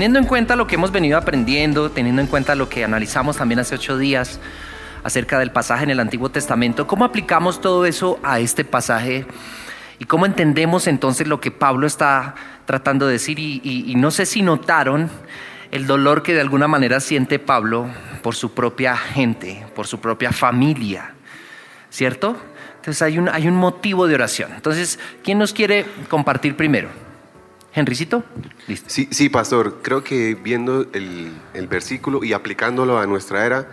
teniendo en cuenta lo que hemos venido aprendiendo, teniendo en cuenta lo que analizamos también hace ocho días acerca del pasaje en el Antiguo Testamento, ¿cómo aplicamos todo eso a este pasaje? ¿Y cómo entendemos entonces lo que Pablo está tratando de decir? Y, no sé si notaron el dolor que de alguna manera siente Pablo por su propia gente, por su propia familia, ¿cierto? Entonces hay un, hay un motivo de oración. Entonces, ¿quién nos quiere compartir primero? Henricito. Listo. Sí, sí, pastor. Creo que viendo el, el versículo y aplicándolo a nuestra era,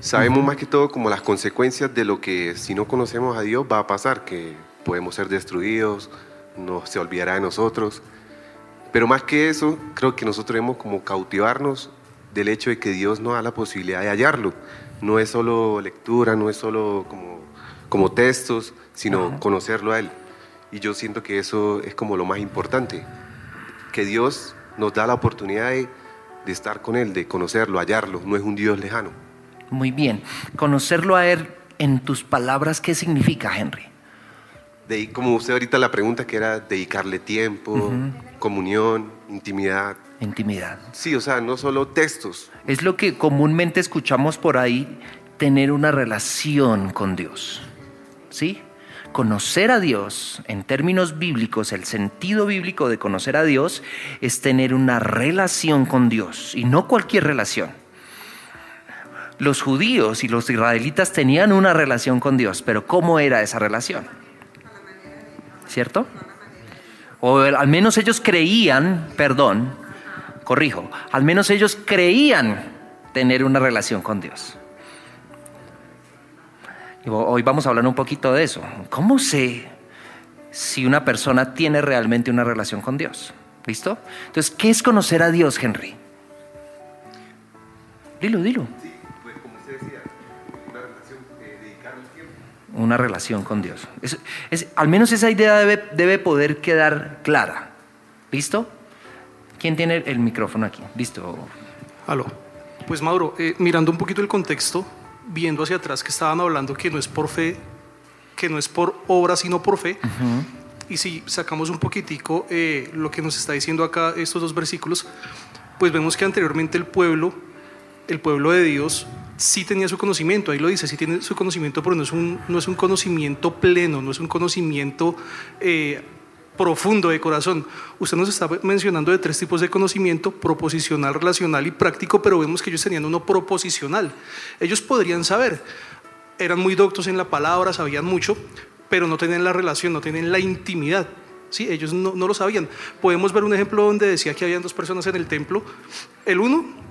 sabemos más que todo como las consecuencias de lo que si no conocemos a Dios va a pasar, que podemos ser destruidos, no se olvidará de nosotros. Pero más que eso, creo que nosotros debemos como cautivarnos del hecho de que Dios nos da la posibilidad de hallarlo. No es solo lectura, no es solo como, como textos, sino conocerlo a Él. Y yo siento que eso es como lo más importante, que Dios nos da la oportunidad de, de estar con Él, de conocerlo, hallarlo, no es un Dios lejano. Muy bien, conocerlo a Él en tus palabras, ¿qué significa, Henry? de, como usted ahorita la pregunta que era dedicarle tiempo, comunión, intimidad. Intimidad. Sí, o sea, no solo textos. Es lo que comúnmente escuchamos por ahí, tener una relación con Dios. ¿Sí? Conocer a Dios, en términos bíblicos, el sentido bíblico de conocer a Dios es tener una relación con Dios y no cualquier relación. Los judíos y los israelitas tenían una relación con Dios, pero ¿cómo era esa relación? ¿cierto? O al menos ellos creían, perdón, corrijo, al menos ellos creían tener una relación con Dios. Y hoy vamos a hablar un poquito de eso. ¿Cómo sé si una persona tiene realmente una relación con Dios? ¿Listo? Entonces, ¿qué es conocer a Dios, Henry? Dilo, dilo. una relación con Dios. Es, al menos esa idea debe, debe, poder quedar clara. ¿Listo? ¿Quién tiene el micrófono aquí? ¿Listo? Aló. Pues Mauro, eh, mirando un poquito el contexto, viendo hacia atrás que estaban hablando que no es por fe, que no es por obra, sino por fe. Y si sacamos un poquitico eh, lo que nos está diciendo acá estos dos versículos, pues vemos que anteriormente el pueblo, el pueblo de Dios, sí tenía su conocimiento, ahí lo dice, sí tiene su conocimiento, pero no es un, no es un conocimiento pleno, no es un conocimiento eh, profundo de corazón. Usted nos está mencionando de tres tipos de conocimiento, proposicional, relacional y práctico, pero vemos que ellos tenían uno proposicional. Ellos podrían saber, eran muy doctos en la palabra, sabían mucho, pero no tenían la relación, no tenían la intimidad. Sí, ellos no, no lo sabían. Podemos ver un ejemplo donde decía que habían dos personas en el templo. El uno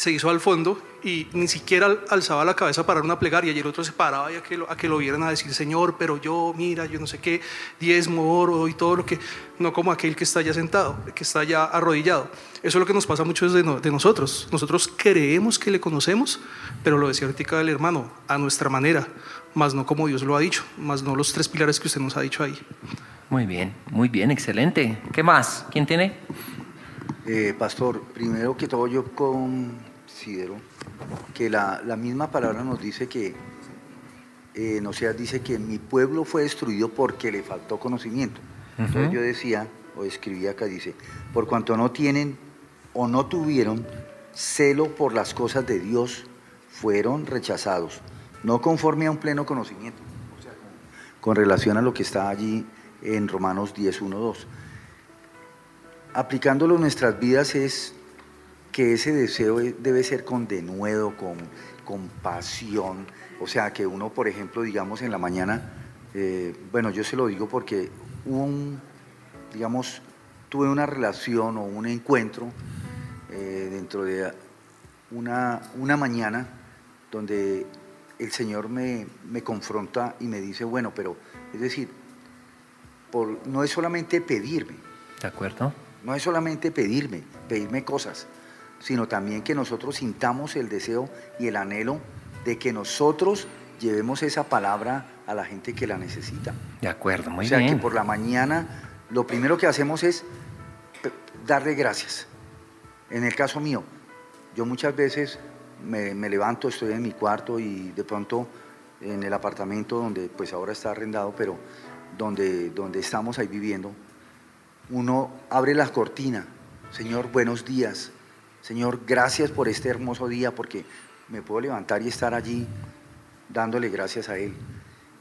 se hizo al fondo y ni siquiera alzaba la cabeza para una plegaria y el otro se paraba y a que, lo, a que lo vieran a decir, Señor, pero yo, mira, yo no sé qué, diezmo, oro y todo lo que, no como aquel que está ya sentado, que está ya arrodillado. Eso es lo que nos pasa mucho de, de nosotros. Nosotros creemos que le conocemos, pero lo decía ahorita el hermano, a nuestra manera, más no como Dios lo ha dicho, más no los tres pilares que usted nos ha dicho ahí. Muy bien, muy bien, excelente. ¿Qué más? ¿Quién tiene? Eh, pastor, primero que todo yo con considero que la, misma palabra nos dice que, eh, no sea, dice que mi pueblo fue destruido porque le faltó conocimiento. Entonces yo decía, o escribía acá, dice, por cuanto no tienen o no tuvieron celo por las cosas de Dios, fueron rechazados, no conforme a un pleno conocimiento, o sea, con, relación a lo que está allí en Romanos 10, 1, 2. Aplicándolo en nuestras vidas es que ese deseo debe ser con denuedo, con, con pasión. O sea, que uno, por ejemplo, digamos en la mañana, eh, bueno, yo se lo digo porque un, digamos, tuve una relación o un encuentro eh, dentro de una, una mañana donde el Señor me, me, confronta y me dice, bueno, pero es decir, por, no es solamente pedirme. ¿De acuerdo? No es solamente pedirme, pedirme cosas, sino también que nosotros sintamos el deseo y el anhelo de que nosotros llevemos esa palabra a la gente que la necesita. De acuerdo, muy bien. O sea, que por la mañana lo primero que hacemos es darle gracias. En el caso mío, yo muchas veces me, levanto, estoy en mi cuarto y de pronto en el apartamento donde pues ahora está arrendado, pero donde, donde estamos ahí viviendo, uno abre la cortina Señor, buenos días. Señor, gracias por este hermoso día porque me puedo levantar y estar allí dándole gracias a Él.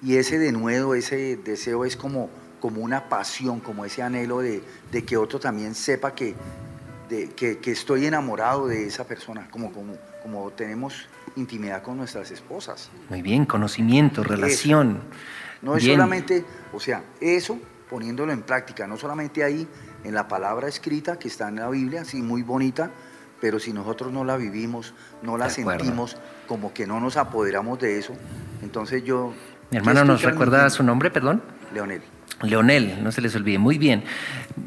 Y ese denuedo, ese deseo es como, como una pasión, como ese anhelo de, de que otro también sepa que, de, que, que estoy enamorado de esa persona, como, como, como tenemos intimidad con nuestras esposas. Muy bien, conocimiento, relación. No es Bien. solamente, o sea, eso poniéndolo en práctica, no solamente ahí en la palabra escrita que está en la Biblia, sí, muy bonita, pero si nosotros no la vivimos, no la sentimos, como que no nos apoderamos de eso, entonces yo... Mi hermano nos recuerda su nombre, perdón. Leonel. Leonel, no se les olvide. Muy bien,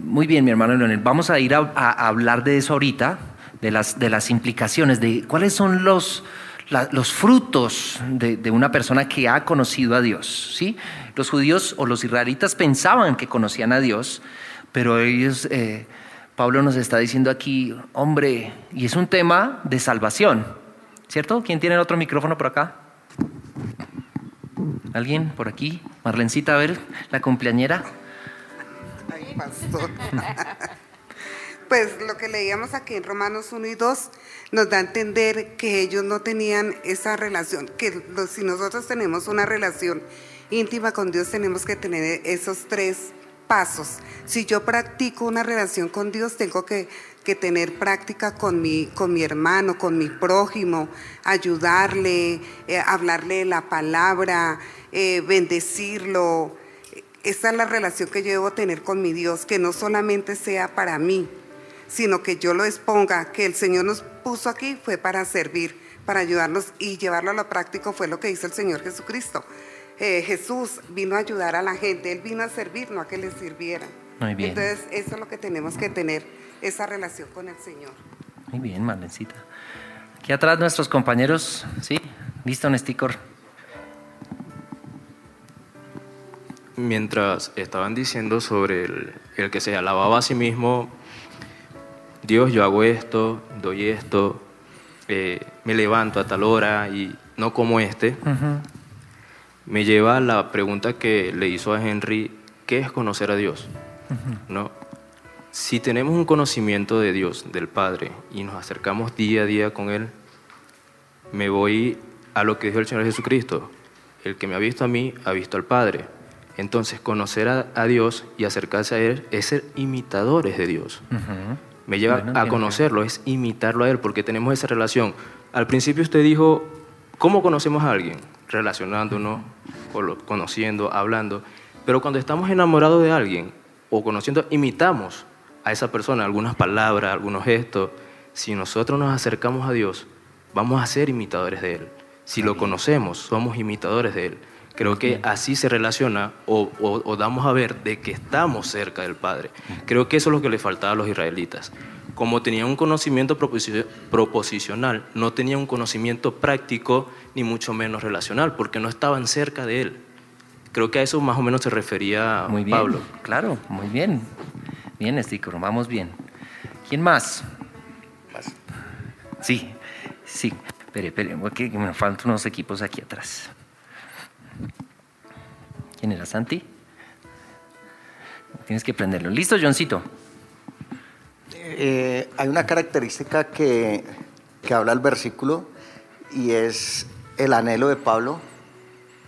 muy bien, mi hermano Leonel. Vamos a ir a, a- a hablar de eso ahorita, de las, de las implicaciones, de cuáles son los, la- los frutos de, de una persona que ha conocido a Dios. ¿sí? Los judíos o los israelitas pensaban que conocían a Dios, pero ellos, eh, Pablo nos está diciendo aquí, hombre, y es un tema de salvación, ¿cierto? ¿Quién tiene otro micrófono por acá? ¿Alguien por aquí? Marlencita, a ver, la cumpleañera. Ay, pastor. Pues lo que leíamos aquí en Romanos 1 y 2 nos da a entender que ellos no tenían esa relación, que si nosotros tenemos una relación íntima con Dios tenemos que tener esos tres pasos. Si yo practico una relación con Dios, tengo que, que tener práctica con mi, con mi hermano, con mi prójimo, ayudarle, eh, hablarle la palabra, eh, bendecirlo. Esa es la relación que yo debo tener con mi Dios, que no solamente sea para mí, sino que yo lo exponga, que el Señor nos puso aquí fue para servir, para ayudarnos y llevarlo a lo práctico fue lo que hizo el Señor Jesucristo. Eh, Jesús vino a ayudar a la gente, Él vino a servir, no a que le sirvieran. Muy bien. Entonces, eso es lo que tenemos que tener, esa relación con el Señor. Muy bien, Marlencita. Aquí atrás nuestros compañeros, ¿sí? Listo, Nesticor. mientras estaban diciendo sobre el, el que se alababa a sí mismo, Dios, yo hago esto, doy esto, eh, me levanto a tal hora y no como este, me lleva a la pregunta que le hizo a Henry, ¿qué es conocer a Dios? ¿No? Si tenemos un conocimiento de Dios, del Padre, y nos acercamos día a día con Él, me voy a lo que dijo el Señor Jesucristo. El que me ha visto a mí, ha visto al Padre. Entonces, conocer a, a Dios y acercarse a Él es ser imitadores de Dios. Me lleva Bueno, a conocerlo, es imitarlo a Él, porque tenemos esa relación. Al principio usted dijo, ¿cómo conocemos a alguien? Relacionándonos, conociendo, hablando. Pero cuando estamos enamorados de alguien o conociendo, imitamos a esa persona, algunas palabras, algunos gestos. Si nosotros nos acercamos a Dios, vamos a ser imitadores de Él. Si lo conocemos, somos imitadores de Él. Creo que así se relaciona o, o- o damos a ver de que estamos cerca del Padre. Creo que eso es lo que le faltaba a los israelitas. Como tenían un conocimiento proposi- proposicional, no tenían un conocimiento práctico ni mucho menos relacional, porque no estaban cerca de Él. Creo que a eso más o menos se refería Muy bien. Pablo. Claro, muy bien. Bien, Nesticor, vamos bien. ¿Quién más? Sí, sí. Espere, espere, porque me faltan unos equipos aquí atrás. ¿Quién era Santi? Tienes que prenderlo. ¿Listo, Johncito? Eh, hay una característica que, que habla el versículo y es el anhelo de Pablo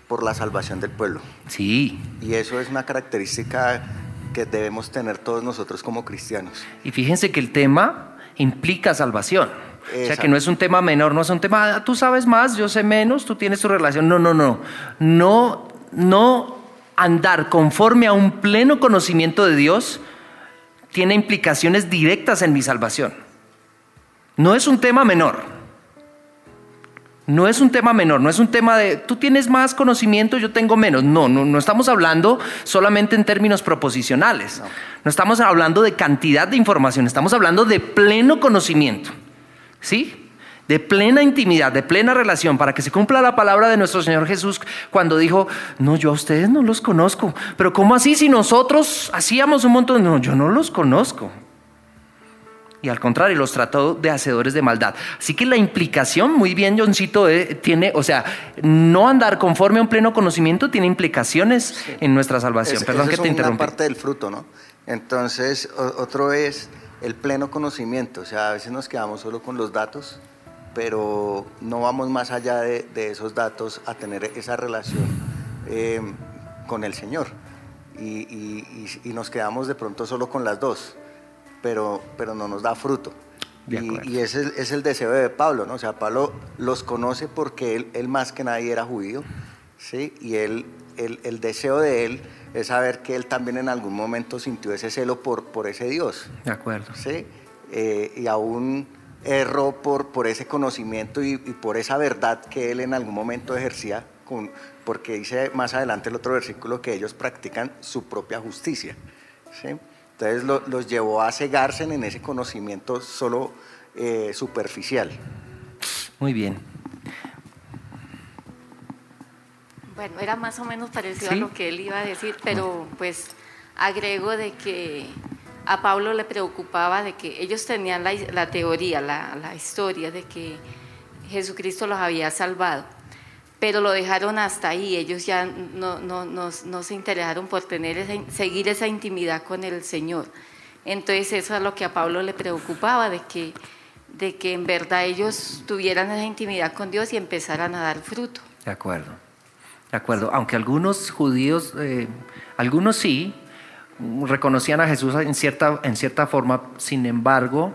por la salvación del pueblo. Sí. Y eso es una característica que debemos tener todos nosotros como cristianos. Y fíjense que el tema implica salvación. O sea, que Exacto. no es un tema menor, no es un tema, "Ah, tú sabes más, yo sé menos, tú tienes tu relación. No, no, no. No, no andar conforme a un pleno conocimiento de Dios tiene implicaciones directas en mi salvación. No es un tema menor. No es un tema menor, no es un tema de tú tienes más conocimiento, yo tengo menos. No, no, no estamos hablando solamente en términos proposicionales. No. estamos hablando de cantidad de información, estamos hablando de pleno conocimiento. ¿Sí? De plena intimidad, de plena relación, para que se cumpla la palabra de nuestro Señor Jesús cuando dijo, no, yo a ustedes no los conozco. Pero ¿cómo así si nosotros hacíamos un montón? No, yo no los conozco y al contrario, los trató de hacedores de maldad. Así que la implicación, muy bien, Johncito, eh, tiene, o sea, no andar conforme a un pleno conocimiento tiene implicaciones en nuestra salvación. Es- Perdón que es te una interrumpí. parte del fruto, ¿no? Entonces, o- otro es el pleno conocimiento. O sea, a veces nos quedamos solo con los datos, pero no vamos más allá de, esos datos a tener esa relación eh, con el Señor. Y, nos quedamos de pronto solo con las dos, pero, pero no nos da fruto. Y, ese es, el deseo de Pablo, ¿no? O sea, Pablo los conoce porque él, él más que nadie era judío, ¿sí? Y él, el deseo de él es saber que él también en algún momento sintió ese celo por, por ese Dios. De acuerdo. ¿sí? Eh, y aún erró por, por ese conocimiento y, por esa verdad que él en algún momento ejercía, con, porque dice más adelante el otro versículo que ellos practican su propia justicia. ¿sí? Entonces los llevó a cegarse en ese conocimiento solo eh, superficial. Muy bien. Bueno, era más o menos parecido a lo que él iba a decir, pero pues agrego de que a Pablo le preocupaba de que ellos tenían la, teoría, la, historia de que Jesucristo los había salvado, pero lo dejaron hasta ahí, ellos ya no, no, se interesaron por tener seguir esa intimidad con el Señor. Entonces eso es lo que a Pablo le preocupaba, de que, de que en verdad ellos tuvieran esa intimidad con Dios y empezaran a dar fruto. De acuerdo, de acuerdo. Aunque algunos judíos, eh, algunos sí, reconocían a Jesús en cierta, en cierta forma, sin embargo,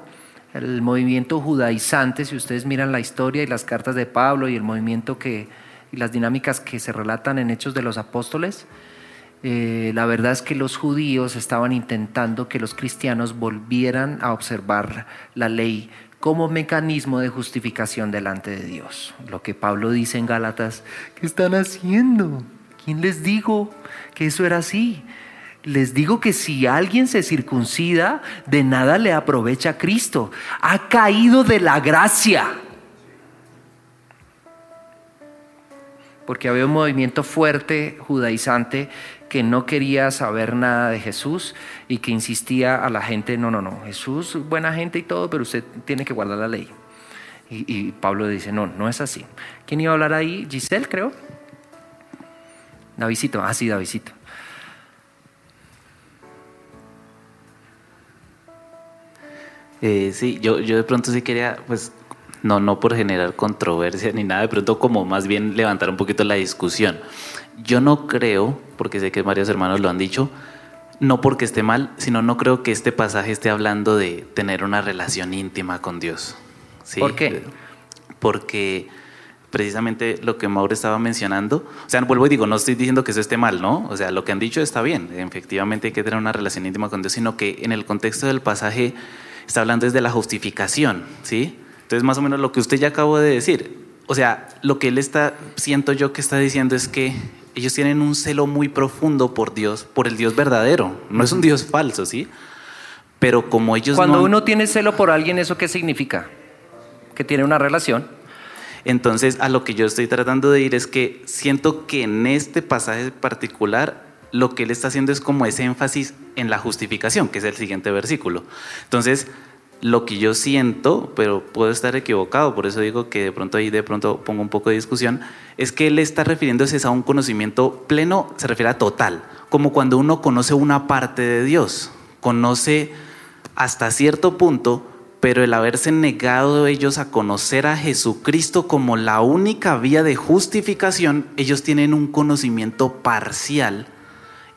el movimiento judaizante, si ustedes miran la historia y las cartas de Pablo y el movimiento que, y las dinámicas que se relatan en Hechos de los Apóstoles, eh, la verdad es que los judíos estaban intentando que los cristianos volvieran a observar la ley como mecanismo de justificación delante de Dios. Lo que Pablo dice en Gálatas, ¿qué están haciendo? ¿Quién les dijo que eso era así? Les digo que si alguien se circuncida, de nada le aprovecha a Cristo. Ha caído de la gracia. Porque había un movimiento fuerte judaizante que no quería saber nada de Jesús y que insistía a la gente, no, no, no, Jesús, buena gente y todo, pero usted tiene que guardar la ley. Y, Pablo dice, no, no es así. ¿Quién iba a hablar ahí? Giselle, creo. Davidito, ah, sí, Davidito. Eh, sí, yo, yo de pronto sí quería, pues, no, no por generar controversia ni nada, de pronto como más bien levantar un poquito la discusión. Yo no creo, porque sé que varios hermanos lo han dicho, no porque esté mal, sino no creo que este pasaje esté hablando de tener una relación íntima con Dios. ¿Sí? ¿Por qué? Porque precisamente lo que Mauro estaba mencionando, o sea, vuelvo y digo, no estoy diciendo que eso esté mal, ¿no? O sea, lo que han dicho está bien, efectivamente hay que tener una relación íntima con Dios, sino que en el contexto del pasaje está hablando desde la justificación, ¿sí? Entonces, más o menos lo que usted ya acabó de decir, o sea, lo que él está, siento yo que está diciendo es que ellos tienen un celo muy profundo por Dios, por el Dios verdadero. No es un Dios falso, ¿sí? Pero como ellos Cuando uno tiene celo por alguien, ¿eso qué significa? Que tiene una relación. Entonces, a lo que yo estoy tratando de ir es que siento que en este pasaje particular lo que él está haciendo es como ese énfasis en la justificación, que es el siguiente versículo. Entonces, lo que yo siento, pero puedo estar equivocado, por eso digo que de pronto ahí de pronto pongo un poco de discusión, es que él está refiriéndose a un conocimiento pleno, se refiere a total, como cuando uno conoce una parte de Dios, conoce hasta cierto punto, pero el haberse negado ellos a conocer a Jesucristo como la única vía de justificación, ellos tienen un conocimiento parcial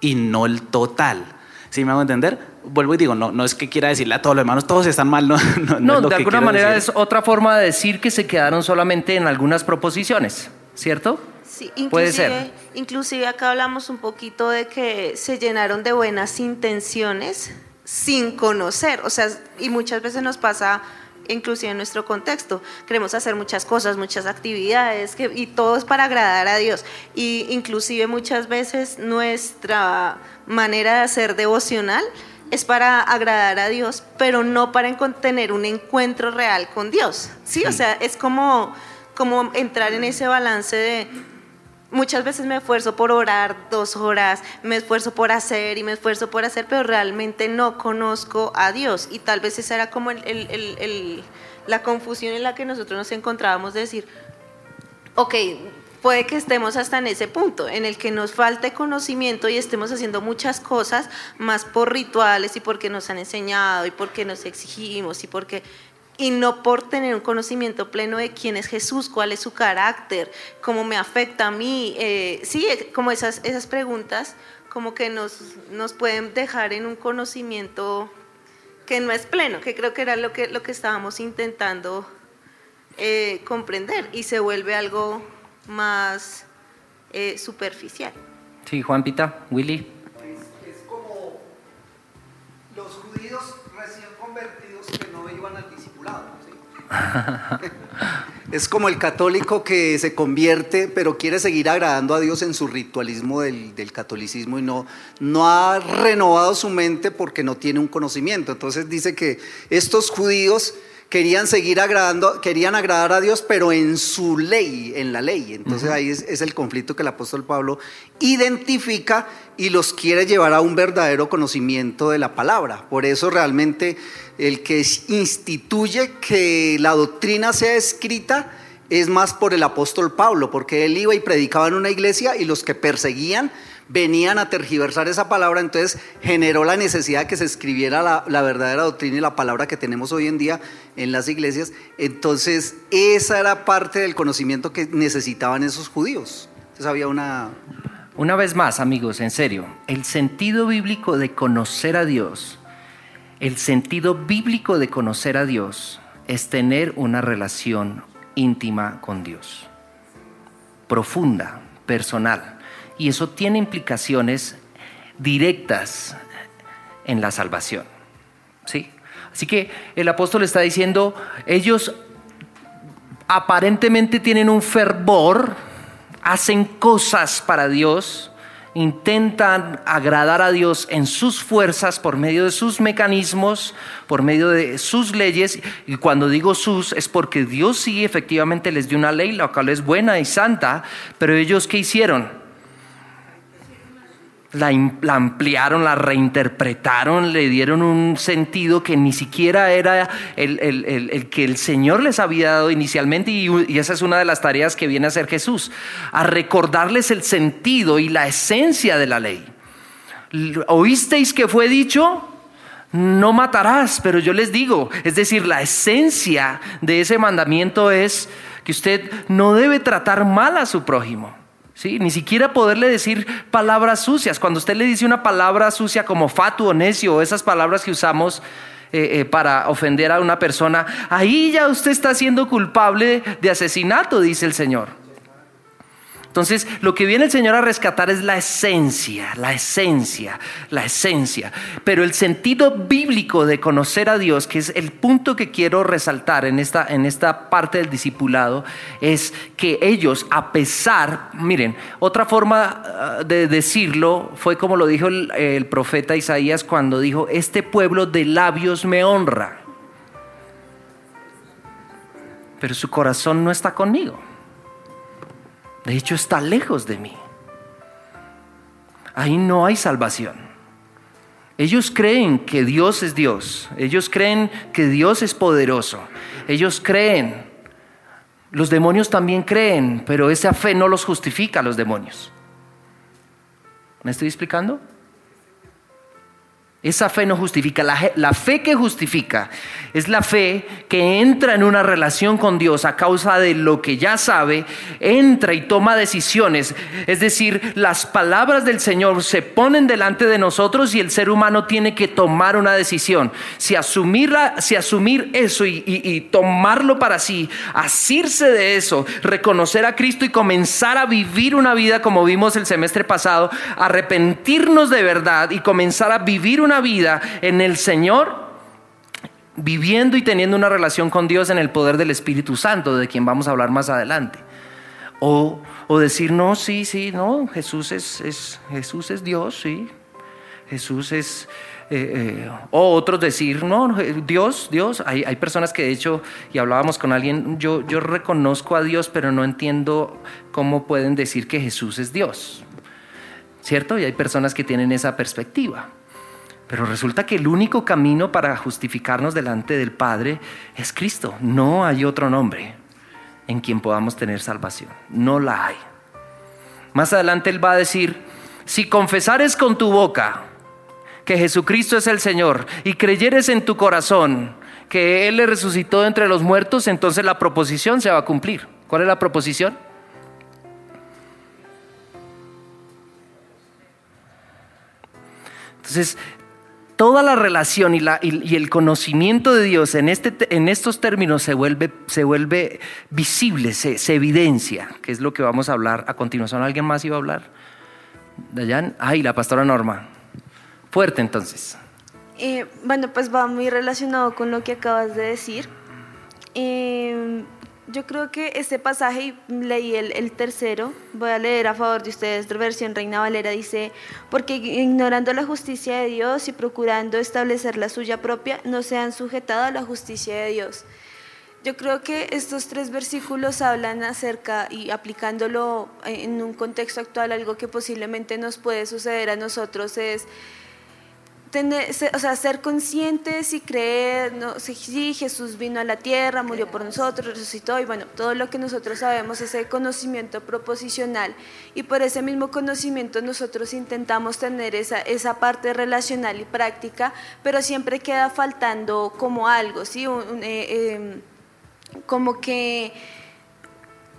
y no el total. ¿Sí me hago entender? vuelvo y digo, no, no es que quiera decirle a todos los hermanos, todos están mal, no. No, de alguna manera es otra forma de decir que se quedaron solamente en algunas proposiciones, ¿cierto? Sí, Puede ser. Inclusive acá hablamos un poquito de que se llenaron de buenas intenciones sin conocer, o sea, y muchas veces nos pasa inclusive en nuestro contexto. Queremos hacer muchas cosas, muchas actividades, que, y todo es para agradar a Dios. Y inclusive muchas veces nuestra manera de hacer devocional es para agradar a Dios, pero no para tener un encuentro real con Dios. ¿sí? O sea, es como, como entrar en ese balance de muchas veces me esfuerzo por orar dos horas, me esfuerzo por hacer y me esfuerzo por hacer, pero realmente no conozco a Dios. Y tal vez esa era como la confusión en la que nosotros nos encontrábamos de decir, ok, puede que estemos hasta en ese punto, en el que nos falte conocimiento y estemos haciendo muchas cosas más por rituales y porque nos han enseñado y porque nos exigimos y porque y no por tener un conocimiento pleno de quién es Jesús, cuál es su carácter, cómo me afecta a mí. Eh, sí, como esas, esas preguntas como que nos, nos pueden dejar en un conocimiento que no es pleno, que creo que era lo que, lo que estábamos intentando eh, comprender y se vuelve algo más eh, superficial. Sí, Juan Pita, Willy. Es, como los judíos recién convertidos que no iban al. es como el católico que se convierte, pero quiere seguir agradando a Dios en su ritualismo del, catolicismo y no ha renovado su mente porque no tiene un conocimiento. Entonces dice que estos judíos querían seguir agradando, querían agradar a Dios, pero en su ley, en la ley. Entonces ahí es, el conflicto que el apóstol Pablo identifica y los quiere llevar a un verdadero conocimiento de la palabra. Por eso realmente el que instituye que la doctrina sea escrita es más por el apóstol Pablo, porque él iba y predicaba en una iglesia y los que perseguían venían a tergiversar esa palabra, entonces generó la necesidad de que se escribiera la, verdadera doctrina y la palabra que tenemos hoy en día en las iglesias. Entonces, esa era parte del conocimiento que necesitaban esos judíos. Entonces había una... Una vez más, amigos, en serio, el sentido bíblico de conocer a Dios, el sentido bíblico de conocer a Dios es tener una relación íntima con Dios, profunda, personal y eso tiene implicaciones directas en la salvación. ¿Sí? Así que el apóstol está diciendo, ellos aparentemente tienen un fervor, hacen cosas para Dios, intentan agradar a Dios en sus fuerzas, por medio de sus mecanismos, por medio de sus leyes. Y cuando digo sus es porque Dios sí efectivamente les dio una ley, la cual es buena y santa, pero ellos ¿qué hicieron? La, ampliaron, la reinterpretaron, le dieron un sentido que ni siquiera era el, que el Señor les había dado inicialmente y, y, esa es una de las tareas que viene a hacer Jesús, a recordarles el sentido y la esencia de la ley. ¿Oísteis que fue dicho? No matarás, pero yo les digo, es decir, la esencia de ese mandamiento es que usted no debe tratar mal a su prójimo. Ni siquiera poderle decir palabras sucias. Cuando usted le dice una palabra sucia como fatu o necio, esas palabras que usamos eh, eh, para ofender a una persona, ahí ya usted está siendo culpable de asesinato, dice el Señor. Entonces, lo que viene el Señor a rescatar es la esencia, la esencia, la esencia. Pero el sentido bíblico de conocer a Dios, que es el punto que quiero resaltar en esta, en esta parte del discipulado, es que ellos, a pesar, miren, otra forma ah, de decirlo fue como lo dijo el, el profeta Isaías cuando dijo, este pueblo de labios me honra, pero su corazón no está conmigo. De hecho, está lejos de mí. Ahí no hay salvación. Ellos creen que Dios es Dios. Ellos creen que Dios es poderoso. Ellos creen. Los demonios también creen, pero esa fe no los justifica a los demonios. ¿Me estoy explicando? Esa fe no justifica. La, fe que justifica es la fe que entra en una relación con Dios a causa de lo que ya sabe, entra y toma decisiones. Es decir, las palabras del Señor se ponen delante de nosotros y el ser humano tiene que tomar una decisión. Si, asumirla, si asumir eso y, y tomarlo para sí, asirse de eso, reconocer a Cristo y comenzar a vivir una vida como vimos el semestre pasado, arrepentirnos de verdad y comenzar a vivir una vida en el Señor, viviendo y teniendo una relación con Dios en el poder del Espíritu Santo, de quien vamos a hablar más adelante. O, decir, no, sí, sí, no, Jesús es, Jesús es Dios, sí. Jesús es... Eh, eh, o otros decir, no, Dios, Dios. Hay, hay, personas que de hecho, y hablábamos con alguien, yo, yo reconozco a Dios, pero no entiendo cómo pueden decir que Jesús es Dios. ¿Cierto? Y hay personas que tienen esa perspectiva. Pero resulta que el único camino para justificarnos delante del Padre es Cristo. No hay otro nombre en quien podamos tener salvación. No la hay. Más adelante él va a decir, si confesares con tu boca que Jesucristo es el Señor y creyeres en tu corazón que Él le resucitó entre los muertos, entonces la proposición se va a cumplir. ¿Cuál es la proposición? Entonces, toda la relación y, el conocimiento de Dios en, este, en estos términos se vuelve, se vuelve visible, se, evidencia, que es lo que vamos a hablar a continuación. ¿Alguien más iba a hablar? Dayan, ay, la pastora Norma. Fuerte entonces. Eh, bueno, pues va muy relacionado con lo que acabas de decir. Eh, yo creo que este pasaje, leí el, tercero, voy a leer a favor de ustedes, de versión Reina Valera, dice, porque ignorando la justicia de Dios y procurando establecer la suya propia, no se han sujetado a la justicia de Dios. Yo creo que estos tres versículos hablan acerca y aplicándolo en un contexto actual, algo que posiblemente nos puede suceder a nosotros es o sea, ser conscientes y creer, no, sí, Jesús vino a la tierra, murió por nosotros, resucitó, y bueno, todo lo que nosotros sabemos, ese conocimiento proposicional, y por ese mismo conocimiento nosotros intentamos tener esa, esa parte relacional y práctica, pero siempre queda faltando como algo, ¿sí? Eh, em, como que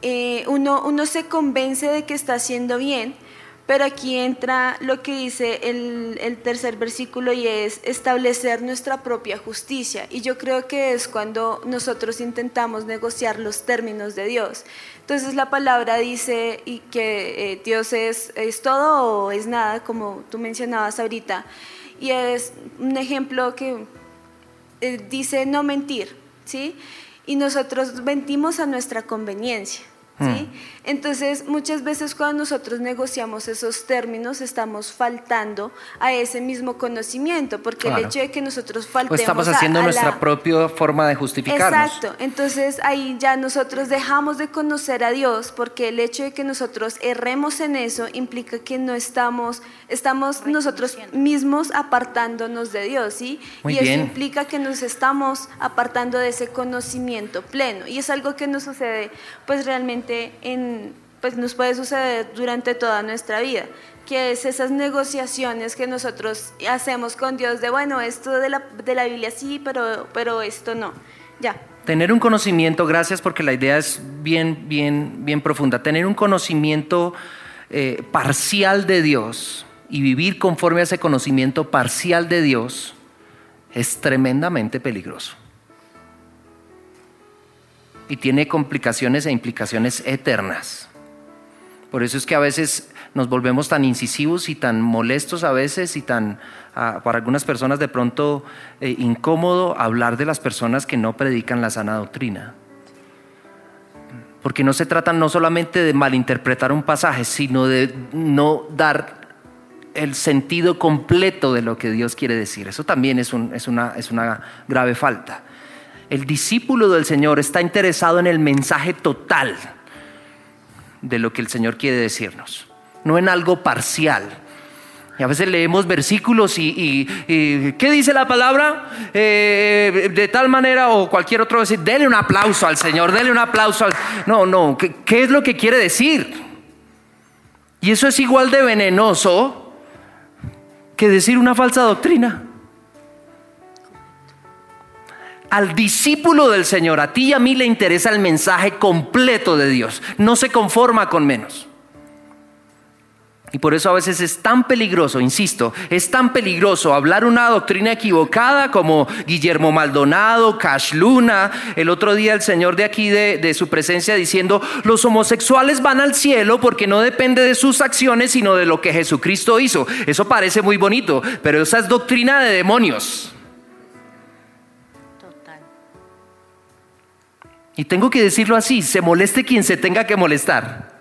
eh, uno, uno se convence de que está haciendo bien, pero aquí entra lo que dice el, tercer versículo y es establecer nuestra propia justicia. Y yo creo que es cuando nosotros intentamos negociar los términos de Dios. Entonces la palabra dice y que eh, Dios es, es todo o es nada, como tú mencionabas ahorita. Y es un ejemplo que eh, dice no mentir, ¿sí? Y nosotros mentimos a nuestra conveniencia. ¿Sí? Mm. Entonces, muchas veces cuando nosotros negociamos esos términos, estamos faltando a ese mismo conocimiento, porque el hecho de que nosotros faltemos. Pues estamos haciendo nuestra propia forma de justificarnos. Exacto. Entonces, ahí ya nosotros dejamos de conocer a Dios, porque el hecho de que nosotros erremos en eso implica que no estamos, estamos nosotros mismos apartándonos de Dios, ¿sí? y eso implica que nos estamos apartando de ese conocimiento pleno. Y es algo que nos sucede, pues realmente en pues nos puede suceder durante toda nuestra vida, que es esas negociaciones que nosotros hacemos con Dios de, bueno, esto de la, de la Biblia sí, pero, pero esto no. Ya. Tener un conocimiento, gracias porque la idea es bien, bien, bien profunda, tener un conocimiento eh, parcial de Dios y vivir conforme a ese conocimiento parcial de Dios es tremendamente peligroso y tiene complicaciones e implicaciones eternas. Por eso es que a veces nos volvemos tan incisivos y tan molestos a veces y tan, ah, para algunas personas de pronto, eh, incómodo hablar de las personas que no predican la sana doctrina. Porque no se trata no solamente de malinterpretar un pasaje, sino de no dar el sentido completo de lo que Dios quiere decir. Eso también es, es, una, es una grave falta. El discípulo del Señor está interesado en el mensaje total de lo que el Señor quiere decirnos, no en algo parcial. Y a veces leemos versículos y, ¿qué dice la palabra? Eh, de tal manera o cualquier otro decir, dele un aplauso al Señor, dele un aplauso al... No, no, ¿qué es lo que quiere decir? Y eso es igual de venenoso que decir una falsa doctrina al discípulo del Señor, a ti y a mí le interesa el mensaje completo de Dios. No se conforma con menos. Y por eso a veces es tan peligroso, insisto, es tan peligroso hablar una doctrina equivocada como Guillermo Maldonado, Cash Luna, el otro día el Señor de aquí de, de, su presencia diciendo, los homosexuales van al cielo porque no depende de sus acciones, sino de lo que Jesucristo hizo. Eso parece muy bonito, pero esa es doctrina de demonios. Y tengo que decirlo así, se moleste quien se tenga que molestar.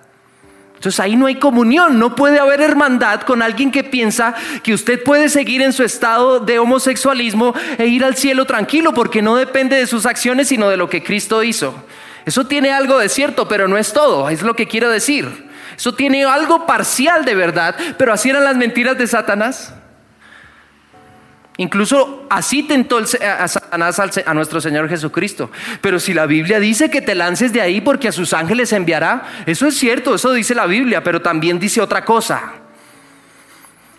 Entonces ahí no hay comunión, no puede haber hermandad con alguien que piensa que usted puede seguir en su estado de homosexualismo e ir al cielo tranquilo porque no depende de sus acciones sino de lo que Cristo hizo. Eso tiene algo de cierto, pero no es todo, es lo que quiero decir. Eso tiene algo parcial de verdad, pero así eran las mentiras de Satanás. Incluso así tentó a Satanás a nuestro Señor Jesucristo. Pero si la Biblia dice que te lances de ahí porque a sus ángeles enviará, eso es cierto, eso dice la Biblia, pero también dice otra cosa.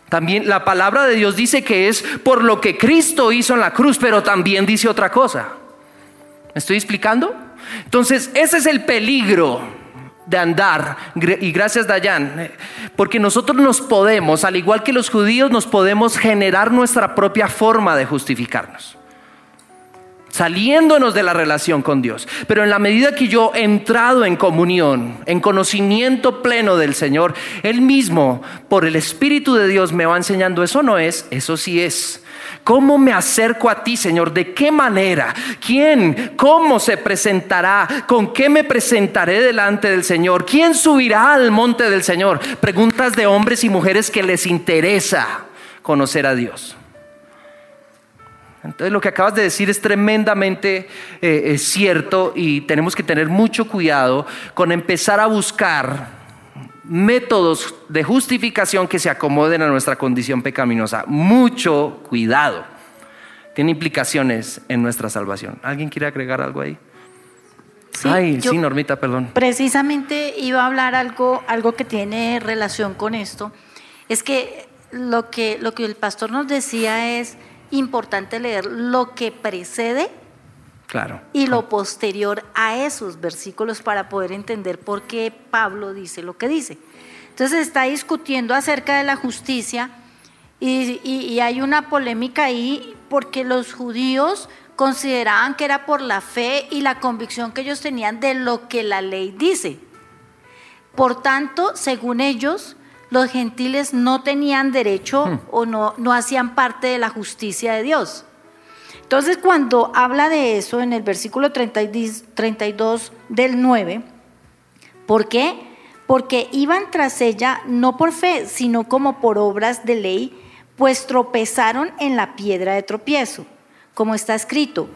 También la palabra de Dios dice que es por lo que Cristo hizo en la cruz, pero también dice otra cosa. ¿Me estoy explicando? Entonces, ese es el peligro de andar. Y gracias, Dayan, porque nosotros nos podemos, al igual que los judíos, nos podemos generar nuestra propia forma de justificarnos saliéndonos de la relación con Dios. Pero en la medida que yo he entrado en comunión, en conocimiento pleno del Señor, Él mismo, por el Espíritu de Dios, me va enseñando, eso no es, eso sí es. ¿Cómo me acerco a ti, Señor? ¿De qué manera? ¿Quién? ¿Cómo se presentará? ¿Con qué me presentaré delante del Señor? ¿Quién subirá al monte del Señor? Preguntas de hombres y mujeres que les interesa conocer a Dios. Entonces lo que acabas de decir es tremendamente eh, cierto y tenemos que tener mucho cuidado con empezar a buscar métodos de justificación que se acomoden a nuestra condición pecaminosa. Mucho cuidado. Tiene implicaciones en nuestra salvación. ¿Alguien quiere agregar algo ahí? Sí, Ay, sí, Normita, perdón. Precisamente iba a hablar algo, algo que tiene relación con esto. Es que lo que, lo que el pastor nos decía es importante leer lo que precede claro. y lo posterior a esos versículos para poder entender por qué Pablo dice lo que dice. Entonces está discutiendo acerca de la justicia y, y hay una polémica ahí porque los judíos consideraban que era por la fe y la convicción que ellos tenían de lo que la ley dice. Por tanto, según ellos, los gentiles no tenían derecho hmm. o no, no hacían parte de la justicia de Dios. Entonces, cuando habla de eso en el versículo 32 del 9, ¿por qué? Porque iban tras ella no por fe, sino como por obras de ley, pues tropezaron en la piedra de tropiezo, como está escrito.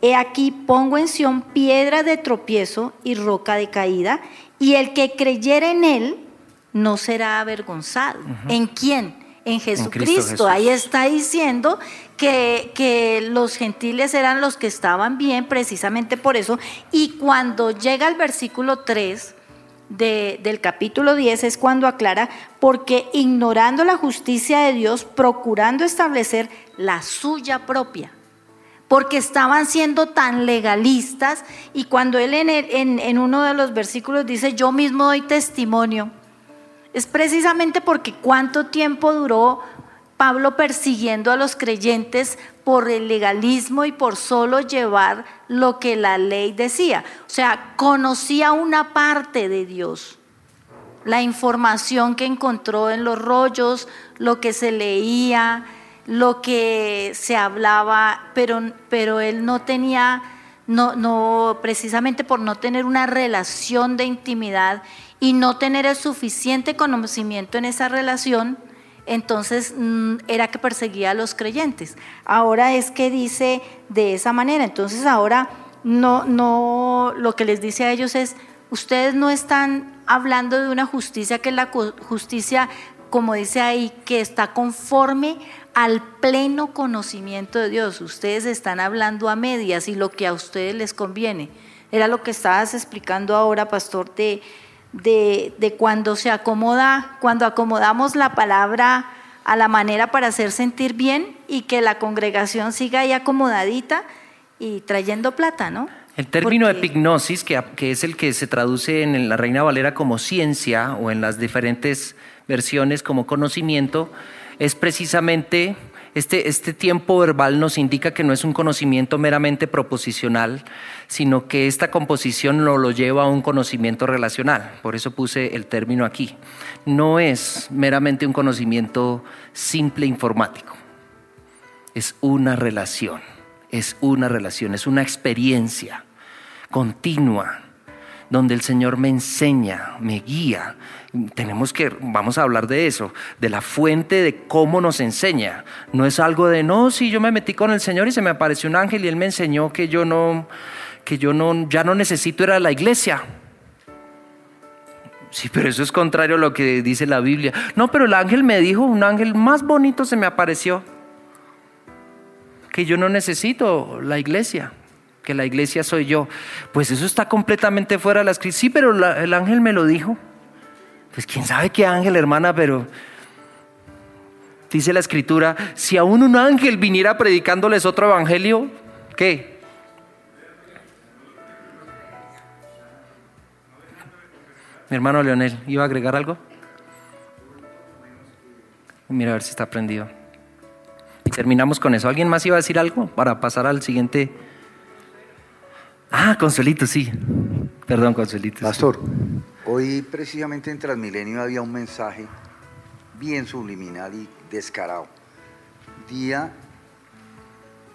He aquí pongo en Sión piedra de tropiezo y roca de caída, y el que creyera en él no será avergonzado. ¿En quién? En Jesucristo. Ahí está diciendo que, que, los gentiles eran los que estaban bien, precisamente por eso. Y cuando llega el versículo 3 del capítulo 10 es cuando aclara, porque ignorando la justicia de Dios, procurando establecer la suya propia porque estaban siendo tan legalistas y cuando él en, en, en, uno de los versículos dice, yo mismo doy testimonio, es precisamente porque cuánto tiempo duró Pablo persiguiendo a los creyentes por el legalismo y por solo llevar lo que la ley decía. O sea, conocía una parte de Dios. La información que encontró en los rollos, lo que se leía, lo que se hablaba, pero, pero él no tenía, no, no, precisamente por no tener una relación de intimidad y no tener el suficiente conocimiento en esa relación, entonces mm, era que perseguía a los creyentes. Ahora es que dice de esa manera, entonces ahora no, no, lo que les dice a ellos es, ustedes no están hablando de una justicia que es la justicia, como dice ahí, que está conforme al pleno conocimiento de Dios. Ustedes están hablando a medias y lo que a ustedes les conviene. Era lo que estabas explicando ahora, pastor, de de, cuando se acomoda, cuando acomodamos la palabra a la manera para hacer sentir bien y que la congregación siga ahí acomodadita y trayendo plata, ¿no? El término epignosis, que, que, es el que se traduce en la Reina Valera como ciencia o en las diferentes versiones como conocimiento, es precisamente este, este, tiempo verbal nos indica que no es un conocimiento meramente proposicional, sino que esta composición lo, lo lleva a un conocimiento relacional. Por eso puse el término aquí. No es meramente un conocimiento simple informático. Es una relación, es una relación, es una experiencia continua donde el Señor me enseña, me guía. Tenemos que, vamos a hablar de eso, de la fuente de cómo nos enseña. No es algo de, no, si yo me metí con el Señor y se me apareció un ángel y él me enseñó que yo no, que yo no, ya no necesito ir la iglesia. Sí, pero eso es contrario a lo que dice la Biblia. No, pero el ángel me dijo, un ángel más bonito se me apareció. que yo no necesito la iglesia, que la iglesia soy yo. Pues eso está completamente fuera de la escritura. Sí, pero el ángel me lo dijo. Pues quién sabe qué ángel, hermana, pero dice la escritura, si aún un ángel viniera predicándoles otro evangelio, ¿qué? Mi hermano Leonel, ¿iba a agregar algo? Mira a ver si está prendido. Y terminamos con eso. ¿Alguien más iba a decir algo para pasar al siguiente? Ah, Consuelito, sí. Perdón, Consuelito. Pastor, hoy precisamente en Transmilenio había un mensaje bien subliminal y descarado. Día,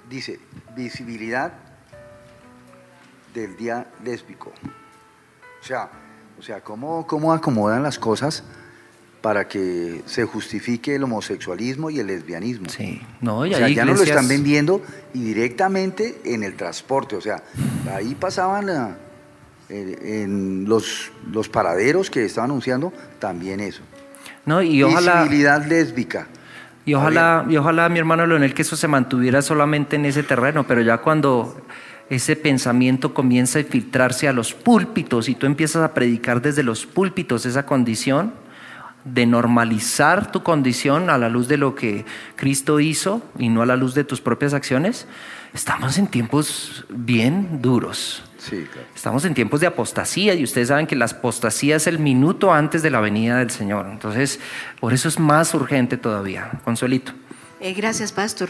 dice, visibilidad del día lésbico. O sea, o sea ¿cómo, cómo acomodan las cosas? para que se justifique el homosexualismo y el lesbianismo. Sí, no, ya no lo están vendiendo y directamente en el transporte. O sea, ahí pasaban eh, en los, los paraderos que estaban anunciando también eso. No, y ojalá. Visibilidad lésbica. Y ojalá, y ojalá, mi hermano Leonel, que eso se mantuviera solamente en ese terreno, pero ya cuando ese pensamiento comienza a filtrarse a los púlpitos y tú empiezas a predicar desde los púlpitos esa condición, de normalizar tu condición a la luz de lo que Cristo hizo y no a la luz de tus propias acciones, estamos en tiempos bien duros. Estamos en tiempos de apostasía y ustedes saben que la apostasía es el minuto antes de la venida del Señor. Entonces, por eso es más urgente todavía. Consuelito. Eh, gracias, Pastor.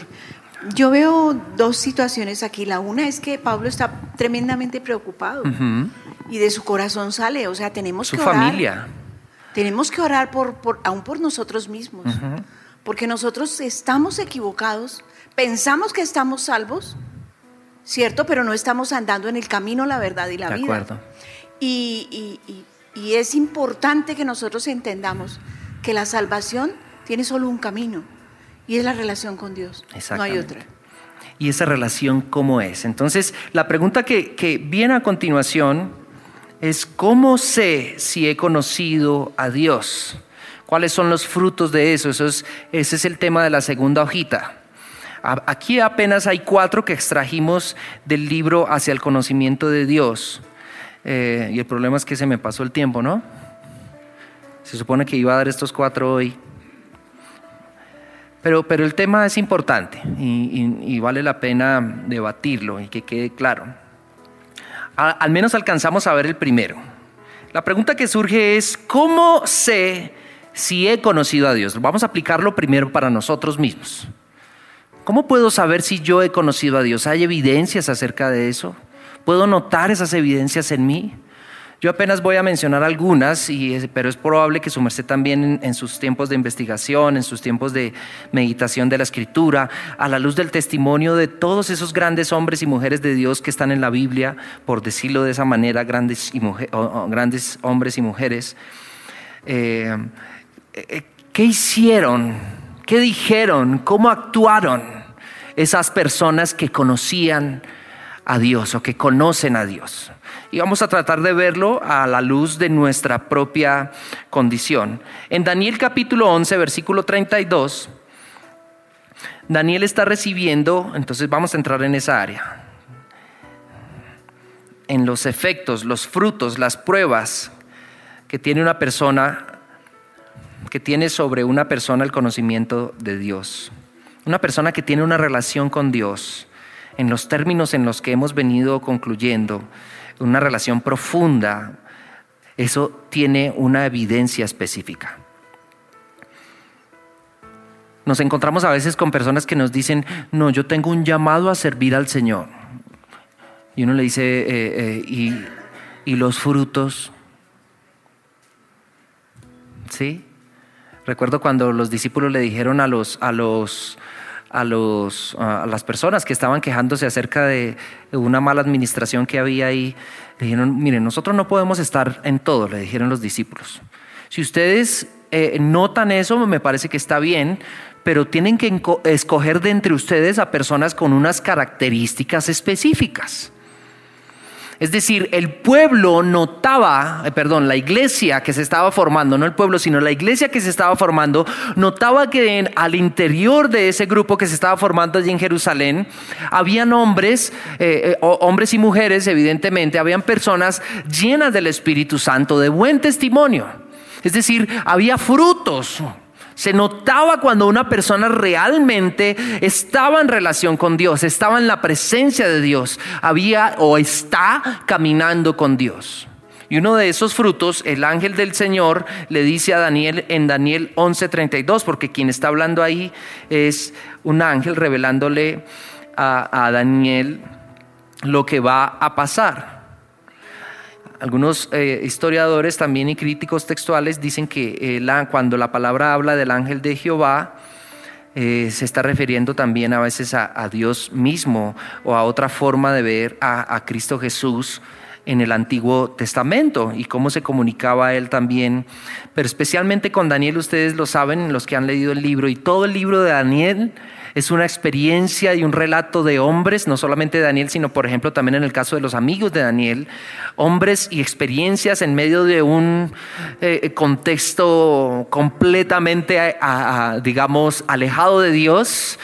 Yo veo dos situaciones aquí. La una es que Pablo está tremendamente preocupado y de su corazón sale, o sea, tenemos su que orar. familia tenemos que orar por, por aún por nosotros mismos, porque nosotros estamos equivocados, pensamos que estamos salvos, ¿cierto? Pero no estamos andando en el camino, la verdad y la de vida. Acuerdo. Y, y, es importante que nosotros entendamos que la salvación tiene solo un camino y es la relación con Dios. No hay otra. ¿Y esa relación cómo es? Entonces, la pregunta que, que viene a continuación es cómo sé si he conocido a Dios. ¿Cuáles son los frutos de eso? eso es, ese es el tema de la segunda hojita. Aquí apenas hay cuatro que extrajimos del libro hacia el conocimiento de Dios. Eh, y el problema es que se me pasó el tiempo, ¿no? Se supone que iba a dar estos cuatro hoy. Pero, pero el tema es importante y vale la pena debatirlo y que quede claro al menos alcanzamos a ver el primero. La pregunta que surge es, ¿cómo sé si he conocido a Dios? Vamos a aplicarlo primero para nosotros mismos. ¿Cómo puedo saber si yo he conocido a Dios? ¿Hay evidencias acerca de eso? ¿Puedo notar esas evidencias en mí? Yo apenas voy a mencionar algunas, pero es probable que su merced también en, sus tiempos de investigación, en sus tiempos de meditación de la escritura, a la luz del testimonio de todos esos grandes hombres y mujeres de Dios que están en la Biblia, por decirlo de esa manera, grandes, hombres y mujeres, eh, eh, ¿qué hicieron? ¿Qué dijeron? ¿Cómo actuaron esas personas que conocían a Dios o que conocen a Dios? Y vamos a tratar de verlo a la luz de nuestra propia condición. En Daniel capítulo 11, versículo 32, Daniel está recibiendo, entonces vamos a entrar en esa área, en los efectos, los frutos, las pruebas que tiene una persona, que tiene sobre una persona el conocimiento de Dios. Una persona que tiene una relación con Dios en los términos en los que hemos venido concluyendo una relación profunda, eso tiene una evidencia específica. Nos encontramos a veces con personas que nos dicen, no, yo tengo un llamado a servir al Señor. Y uno le dice, eh, eh, ¿y, los frutos? ¿Sí? Recuerdo cuando los discípulos le dijeron a los, a los a, los, a las personas que estaban quejándose acerca de una mala administración que había ahí. Le dijeron, miren, nosotros no podemos estar en todo, le dijeron los discípulos. Si ustedes eh, notan eso, me parece que está bien, pero tienen que escoger de entre ustedes a personas con unas características específicas. Es decir, el pueblo notaba, eh, perdón, la iglesia que se estaba formando, no el pueblo, sino la iglesia que se estaba formando, notaba que al interior de ese grupo que se estaba formando allí en Jerusalén, habían hombres, eh, eh, hombres y mujeres, evidentemente, habían personas llenas del Espíritu Santo, de buen testimonio. Es decir, había frutos, se notaba cuando una persona realmente estaba en relación con Dios, estaba en la presencia de Dios, había o está caminando con Dios. Y uno de esos frutos, el ángel del Señor le dice a Daniel en Daniel 11:32, porque quien está hablando ahí es un ángel revelándole a, a Daniel lo que va a pasar. Algunos eh, historiadores también y críticos textuales dicen que eh, cuando la palabra habla del ángel de Jehová, eh, se está refiriendo también a veces a, Dios mismo o a otra forma de ver a, a, Cristo Jesús en el Antiguo Testamento y cómo se comunicaba él también. Pero especialmente con Daniel, ustedes lo saben, los que han leído el libro, y todo el libro de Daniel es una experiencia y un relato de hombres, no solamente de Daniel, sino por ejemplo también en el caso de los amigos de Daniel, hombres y experiencias en medio de un eh, contexto completamente, digamos, alejado de Dios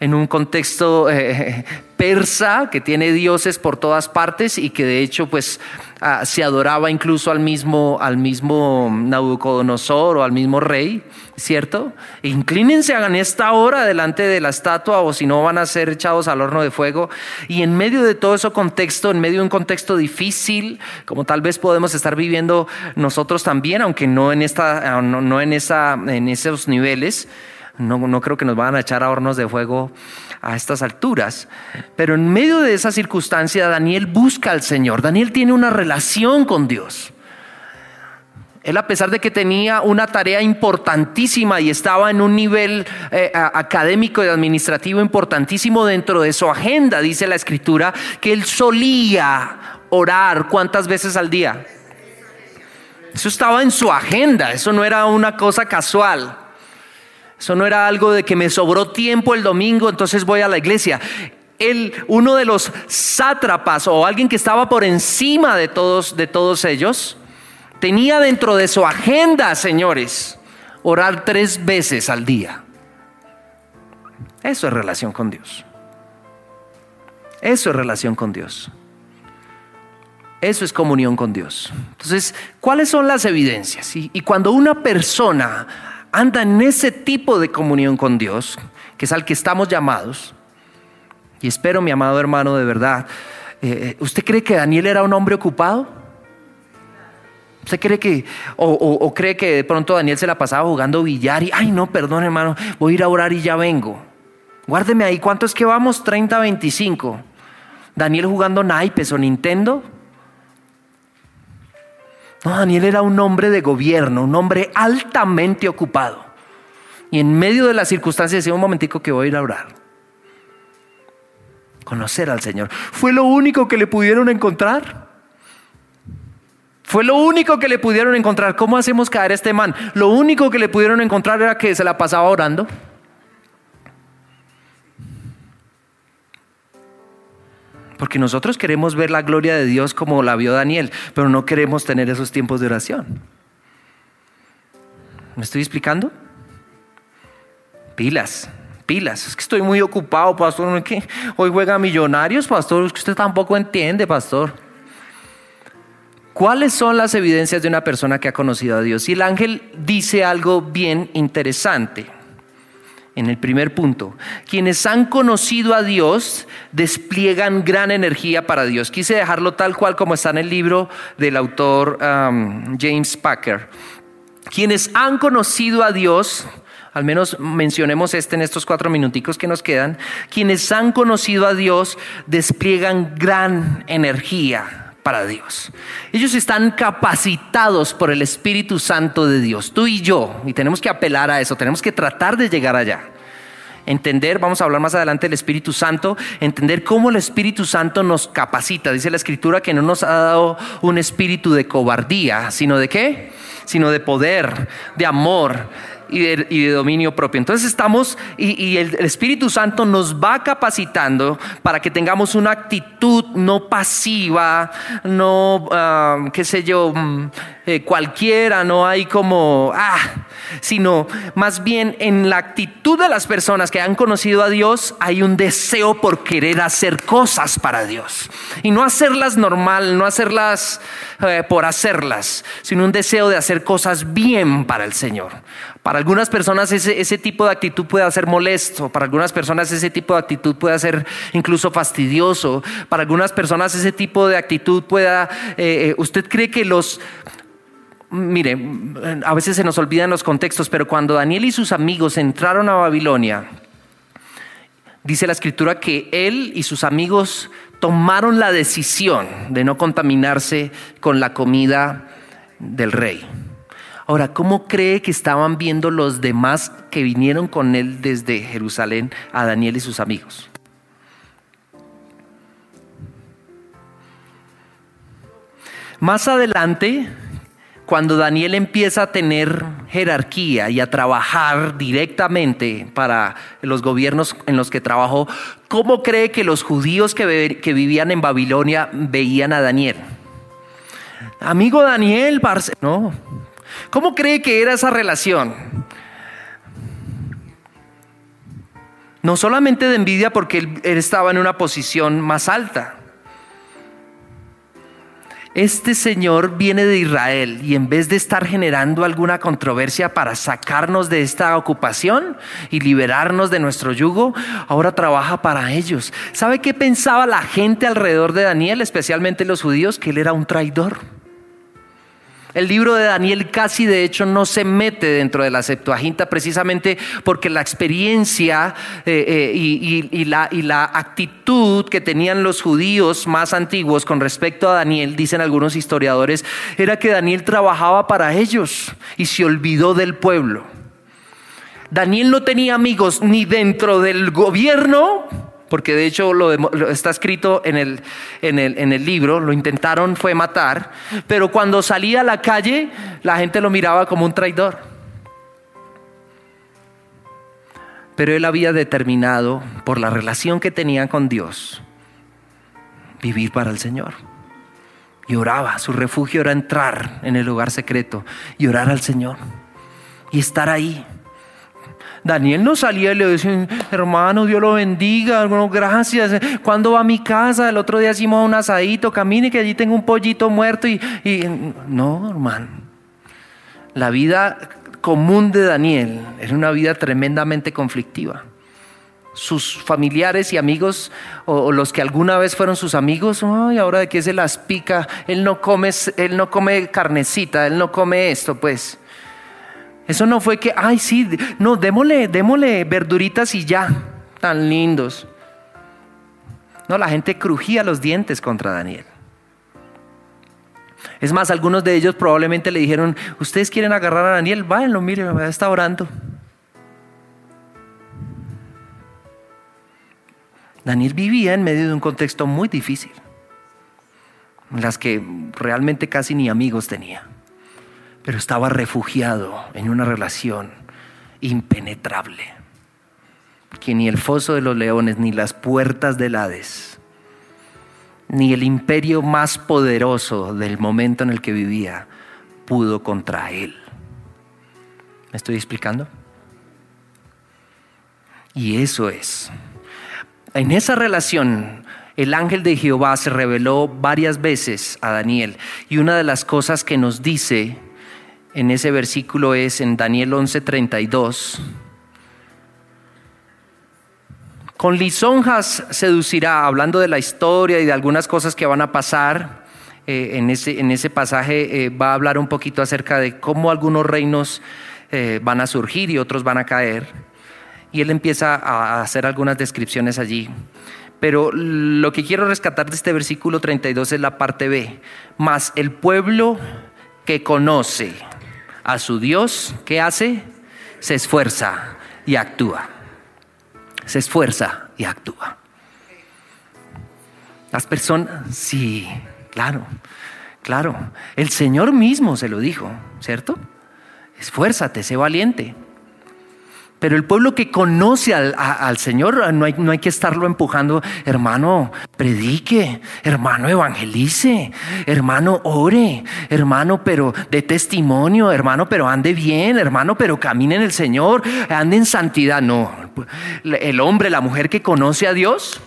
en un contexto eh, persa que tiene dioses por todas partes y que de hecho pues ah, se adoraba incluso al mismo, al mismo Nabucodonosor o al mismo rey, ¿cierto? Inclínense, hagan esta hora delante de la estatua o si no van a ser echados al horno de fuego. Y en medio de todo ese contexto, en medio de un contexto difícil, como tal vez podemos estar viviendo nosotros también, aunque no en, esta, no, en, esa, en esos niveles, no, no creo que nos van a echar a hornos de fuego a estas alturas. Pero en medio de esa circunstancia, Daniel busca al Señor. Daniel tiene una relación con Dios. Él a pesar de que tenía una tarea importantísima y estaba en un nivel eh, académico y administrativo importantísimo dentro de su agenda, dice la escritura, que él solía orar cuántas veces al día. Eso estaba en su agenda, eso no era una cosa casual. Eso no era algo de que me sobró tiempo el domingo, entonces voy a la iglesia. Él, uno de los sátrapas o alguien que estaba por encima de todos, de todos ellos, tenía dentro de su agenda, señores, orar tres veces al día. Eso es relación con Dios. Eso es relación con Dios. Eso es comunión con Dios. Entonces, ¿cuáles son las evidencias? Y cuando una persona anda en ese tipo de comunión con Dios, que es al que estamos llamados, y espero, mi amado hermano, de verdad, eh, ¿usted cree que Daniel era un hombre ocupado? ¿Usted cree que, o, cree que de pronto Daniel se la pasaba jugando billar y, ay, no, perdón, hermano, voy a ir a orar y ya vengo? Guárdeme ahí, ¿cuánto es que vamos? 30, 25. Daniel jugando naipes o Nintendo. No, Daniel era un hombre de gobierno, un hombre altamente ocupado. Y en medio de las circunstancias decía un momentico que voy a ir a orar. Conocer al Señor. ¿Fue lo único que le pudieron encontrar? Fue lo único que le pudieron encontrar. ¿Cómo hacemos caer a este man? Lo único que le pudieron encontrar era que se la pasaba orando. Porque nosotros queremos ver la gloria de Dios como la vio Daniel, pero no queremos tener esos tiempos de oración. ¿Me estoy explicando? Pilas, pilas. Es que estoy muy ocupado, pastor. Hoy juega Millonarios, pastor. Es que usted tampoco entiende, pastor. ¿Cuáles son las evidencias de una persona que ha conocido a Dios? Y el ángel dice algo bien interesante en el primer punto. Quienes han conocido a Dios despliegan gran energía para Dios. Quise dejarlo tal cual como está en el libro del autor um, James Packer. Quienes han conocido a Dios, al menos mencionemos este en estos cuatro minuticos que nos quedan, quienes han conocido a Dios despliegan gran energía para Dios. Ellos están capacitados por el Espíritu Santo de Dios, tú y yo, y tenemos que apelar a eso, tenemos que tratar de llegar allá. Entender, vamos a hablar más adelante del Espíritu Santo, entender cómo el Espíritu Santo nos capacita. Dice la Escritura que no nos ha dado un espíritu de cobardía, sino de qué? Sino de poder, de amor y de, dominio propio. Entonces estamos, y, el, Espíritu Santo nos va capacitando para que tengamos una actitud no pasiva, no, ah, qué sé yo, mm, eh, cualquiera, no hay como, ah, sino más bien en la actitud de las personas que han conocido a Dios hay un deseo por querer hacer cosas para Dios. Y no hacerlas normal, no hacerlas eh, por hacerlas, sino un deseo de hacer cosas bien para el Señor. Para algunas personas ese, ese, tipo de actitud puede ser molesto, para algunas personas ese tipo de actitud puede ser incluso fastidioso, para algunas personas ese tipo de actitud pueda... Eh, eh, ¿Usted cree que los... Mire, a veces se nos olvidan los contextos, pero cuando Daniel y sus amigos entraron a Babilonia, dice la escritura que él y sus amigos tomaron la decisión de no contaminarse con la comida del rey. Ahora, ¿cómo cree que estaban viendo los demás que vinieron con él desde Jerusalén a Daniel y sus amigos? Más adelante, cuando Daniel empieza a tener jerarquía y a trabajar directamente para los gobiernos en los que trabajó, ¿cómo cree que los judíos que, vivían en Babilonia veían a Daniel? Amigo Daniel, no, ¿Cómo cree que era esa relación? No solamente de envidia porque él, estaba en una posición más alta. Este Señor viene de Israel y en vez de estar generando alguna controversia para sacarnos de esta ocupación y liberarnos de nuestro yugo, ahora trabaja para ellos. ¿Sabe qué pensaba la gente alrededor de Daniel, especialmente los judíos? Que él era un traidor. El libro de Daniel casi de hecho no se mete dentro de la Septuaginta precisamente porque la experiencia eh, eh, y, la, y la actitud que tenían los judíos más antiguos con respecto a Daniel, dicen algunos historiadores, era que Daniel trabajaba para ellos y se olvidó del pueblo. Daniel no tenía amigos ni dentro del gobierno, porque de hecho lo, está escrito en el, en, el, en el libro, lo intentaron fue matar, pero cuando salía a la calle la gente lo miraba como un traidor. Pero él había determinado, por la relación que tenía con Dios, vivir para el Señor. Y oraba, su refugio era entrar en el lugar secreto y orar al Señor y estar ahí Daniel no salía y le decía, hermano, Dios lo bendiga, gracias. ¿Cuándo va a mi casa? El otro día hicimos un asadito, camine que allí tengo un pollito muerto y, no, hermano. La vida común de Daniel era una vida tremendamente conflictiva. Sus familiares y amigos, o, los que alguna vez fueron sus amigos, ay, ahora de qué se las pica, él no come, él no come carnecita, él no come esto, pues. Eso no fue que, ay, sí, no, démosle, verduritas y ya, tan lindos. No, la gente crujía los dientes contra Daniel. Es más, algunos de ellos probablemente le dijeron, ustedes quieren agarrar a Daniel, váyanlo, miren, está orando. Daniel vivía en medio de un contexto muy difícil, en las que realmente casi ni amigos tenía pero estaba refugiado en una relación impenetrable, que ni el foso de los leones, ni las puertas del Hades, ni el imperio más poderoso del momento en el que vivía pudo contra él. ¿Me estoy explicando? Y eso es. En esa relación el ángel de Jehová se reveló varias veces a Daniel y una de las cosas que nos dice en ese versículo es en Daniel 11:32. Con lisonjas seducirá, hablando de la historia y de algunas cosas que van a pasar. Eh, en, ese, en, ese, pasaje eh, va a hablar un poquito acerca de cómo algunos reinos eh, van a surgir y otros van a caer. Y él empieza a hacer algunas descripciones allí. Pero lo que quiero rescatar de este versículo 32 es la parte B. Más el pueblo que conoce a su Dios, ¿qué hace? Se esfuerza y actúa. Se esfuerza y actúa. Las personas, sí, claro, claro. El Señor mismo se lo dijo, ¿cierto? Esfuérzate, sé valiente. Pero el pueblo que conoce al, al Señor, no hay, no hay, que estarlo empujando, hermano, predique, hermano, evangelice, hermano, ore, hermano, pero de testimonio, hermano, pero ande bien, hermano, pero camine en el Señor, ande en santidad. No, el hombre, la mujer que conoce a Dios,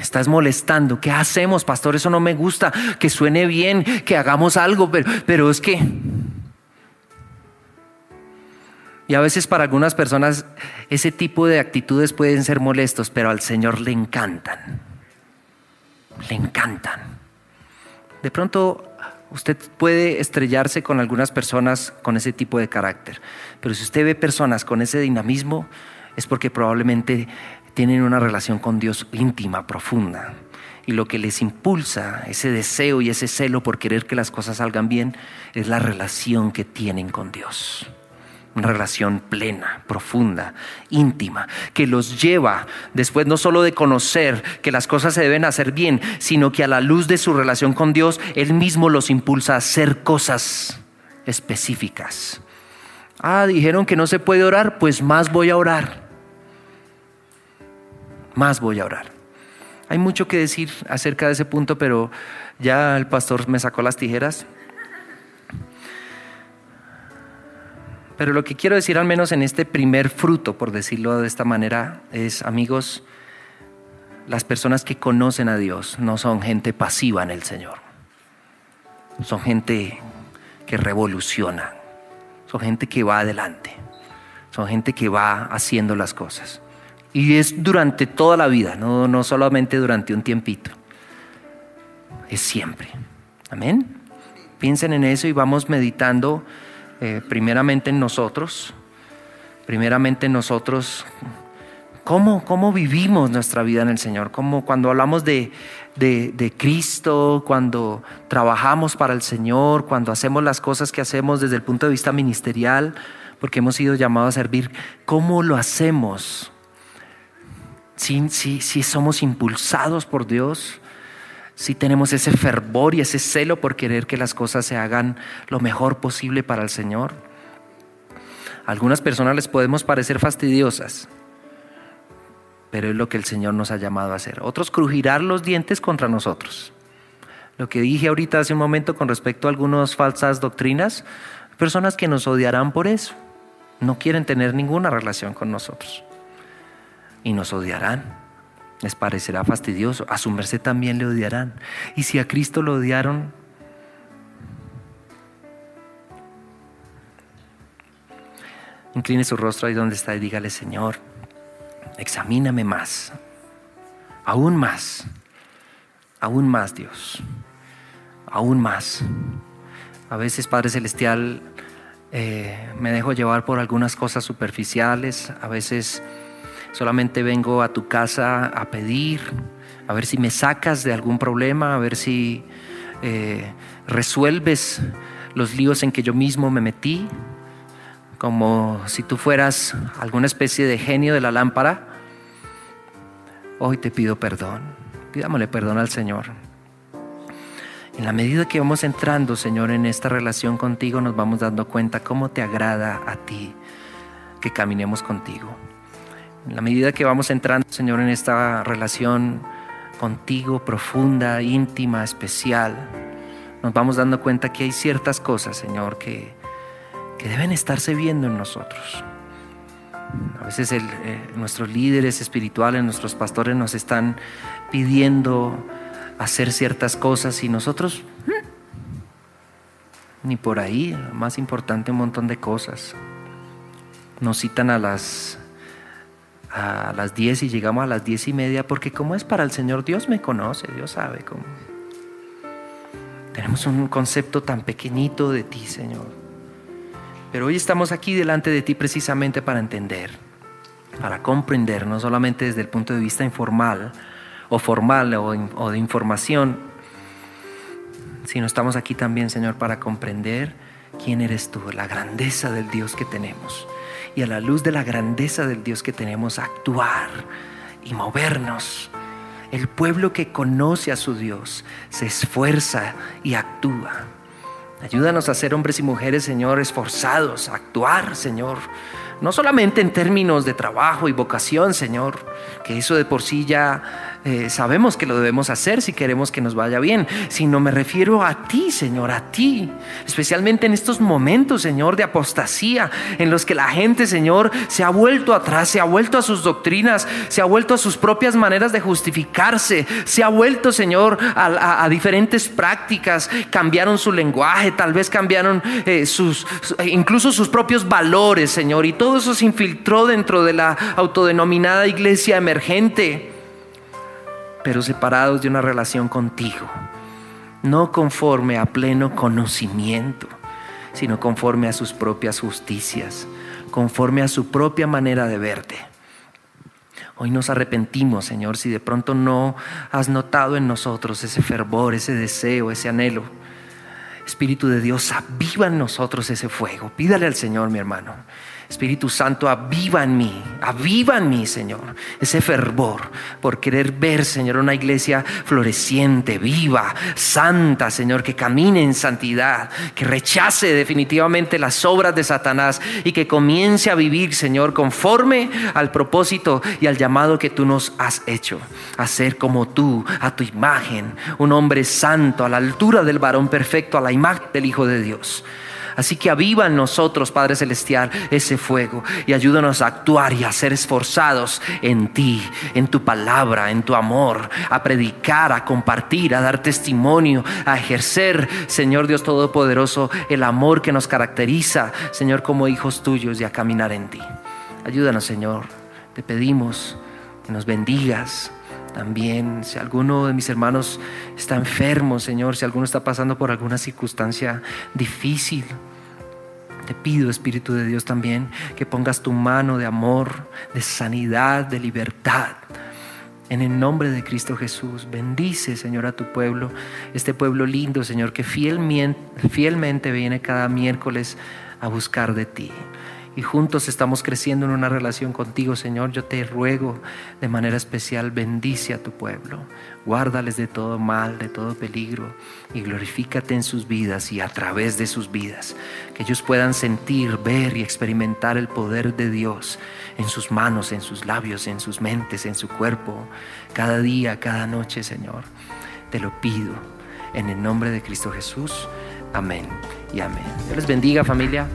Estás molestando. ¿Qué hacemos, pastor? Eso no me gusta. Que suene bien, que hagamos algo, pero, pero es que... Y a veces para algunas personas ese tipo de actitudes pueden ser molestos, pero al Señor le encantan. Le encantan. De pronto usted puede estrellarse con algunas personas con ese tipo de carácter, pero si usted ve personas con ese dinamismo, es porque probablemente tienen una relación con Dios íntima, profunda. Y lo que les impulsa ese deseo y ese celo por querer que las cosas salgan bien es la relación que tienen con Dios. Una relación plena, profunda, íntima, que los lleva después no solo de conocer que las cosas se deben hacer bien, sino que a la luz de su relación con Dios, Él mismo los impulsa a hacer cosas específicas. Ah, dijeron que no se puede orar, pues más voy a orar más voy a orar. Hay mucho que decir acerca de ese punto, pero ya el pastor me sacó las tijeras. Pero lo que quiero decir, al menos en este primer fruto, por decirlo de esta manera, es, amigos, las personas que conocen a Dios no son gente pasiva en el Señor. Son gente que revoluciona. Son gente que va adelante. Son gente que va haciendo las cosas. Y es durante toda la vida, no, no solamente durante un tiempito. Es siempre. Amén. Piensen en eso y vamos meditando eh, primeramente en nosotros, primeramente en nosotros, cómo, cómo vivimos nuestra vida en el Señor, cómo cuando hablamos de, de, de, Cristo, cuando trabajamos para el Señor, cuando hacemos las cosas que hacemos desde el punto de vista ministerial, porque hemos sido llamados a servir, ¿cómo lo hacemos? si, somos impulsados por Dios, si tenemos ese fervor y ese celo por querer que las cosas se hagan lo mejor posible para el Señor. algunas personas les podemos parecer fastidiosas, pero es lo que el Señor nos ha llamado a hacer. Otros crujirán los dientes contra nosotros. Lo que dije ahorita hace un momento con respecto a algunas falsas doctrinas, personas que nos odiarán por eso, no quieren tener ninguna relación con nosotros y nos odiarán. Les parecerá fastidioso. A su merced también le odiarán. Y si a Cristo lo odiaron, incline su rostro ahí donde está y dígale, Señor, examíname más, aún más, aún más, Dios, aún más. A veces, Padre Celestial, eh, me dejo llevar por algunas cosas superficiales, a veces Solamente vengo a tu casa a pedir, a ver si me sacas de algún problema, a ver si eh, resuelves los líos en que yo mismo me metí, como si tú fueras alguna especie de genio de la lámpara. Hoy te pido perdón, pidámosle perdón al Señor. En la medida que vamos entrando, Señor, en esta relación contigo, nos vamos dando cuenta cómo te agrada a ti que caminemos contigo. En la medida que vamos entrando, Señor, en esta relación contigo profunda, íntima, especial, nos vamos dando cuenta que hay ciertas cosas, Señor, que, que deben estarse viendo en nosotros. A veces eh, nuestros líderes espirituales, nuestros pastores nos están pidiendo hacer ciertas cosas y nosotros mm, ni por ahí, más importante un montón de cosas. Nos citan a las a las 10 y llegamos a las diez y media, porque como es para el Señor, Dios me conoce, Dios sabe cómo. Tenemos un concepto tan pequeñito de ti, Señor. Pero hoy estamos aquí delante de ti precisamente para entender, para comprender, no solamente desde el punto de vista informal o formal o, o de información, sino estamos aquí también, Señor, para comprender quién eres tú, la grandeza del Dios que tenemos y a la luz de la grandeza del Dios que tenemos actuar y movernos. El pueblo que conoce a su Dios se esfuerza y actúa. Ayúdanos a ser hombres y mujeres, Señor, esforzados, a actuar, Señor. No solamente en términos de trabajo y vocación, Señor, que eso de por sí ya eh, sabemos que lo debemos hacer si queremos que nos vaya bien, sino me refiero a ti, Señor, a ti, especialmente en estos momentos, Señor, de apostasía, en los que la gente, Señor, se ha vuelto atrás, se ha vuelto a sus doctrinas, se ha vuelto a sus propias maneras de justificarse, se ha vuelto, Señor, a, diferentes prácticas, cambiaron su lenguaje, tal vez cambiaron eh, sus, incluso sus propios valores, Señor, y todo eso se infiltró dentro de la autodenominada iglesia emergente pero separados de una relación contigo, no conforme a pleno conocimiento, sino conforme a sus propias justicias, conforme a su propia manera de verte. Hoy nos arrepentimos, Señor, si de pronto no has notado en nosotros ese fervor, ese deseo, ese anhelo. Espíritu de Dios, aviva en nosotros ese fuego. Pídale al Señor, mi hermano. Espíritu Santo, aviva en mí, aviva en mí, Señor, ese fervor por querer ver, Señor, una iglesia floreciente, viva, santa, Señor, que camine en santidad, que rechace definitivamente las obras de Satanás y que comience a vivir, Señor, conforme al propósito y al llamado que tú nos has hecho, a ser como tú, a tu imagen, un hombre santo, a la altura del varón perfecto, a la imagen del Hijo de Dios. Así que aviva en nosotros, Padre Celestial, ese fuego y ayúdanos a actuar y a ser esforzados en ti, en tu palabra, en tu amor, a predicar, a compartir, a dar testimonio, a ejercer, Señor Dios Todopoderoso, el amor que nos caracteriza, Señor, como hijos tuyos y a caminar en ti. Ayúdanos, Señor. Te pedimos que nos bendigas. También, si alguno de mis hermanos está enfermo, Señor, si alguno está pasando por alguna circunstancia difícil, te pido, Espíritu de Dios, también que pongas tu mano de amor, de sanidad, de libertad. En el nombre de Cristo Jesús, bendice, Señor, a tu pueblo, este pueblo lindo, Señor, que fielmente, viene cada miércoles a buscar de ti y juntos estamos creciendo en una relación contigo, Señor, yo te ruego de manera especial, bendice a tu pueblo, guárdales de todo mal, de todo peligro y glorifícate en sus vidas y a través de sus vidas, que ellos puedan sentir, ver y experimentar el poder de Dios en sus manos, en sus labios, en sus mentes, en su cuerpo, cada día, cada noche, Señor. Te lo pido en el nombre de Cristo Jesús. Amén y amén. Dios les bendiga familia.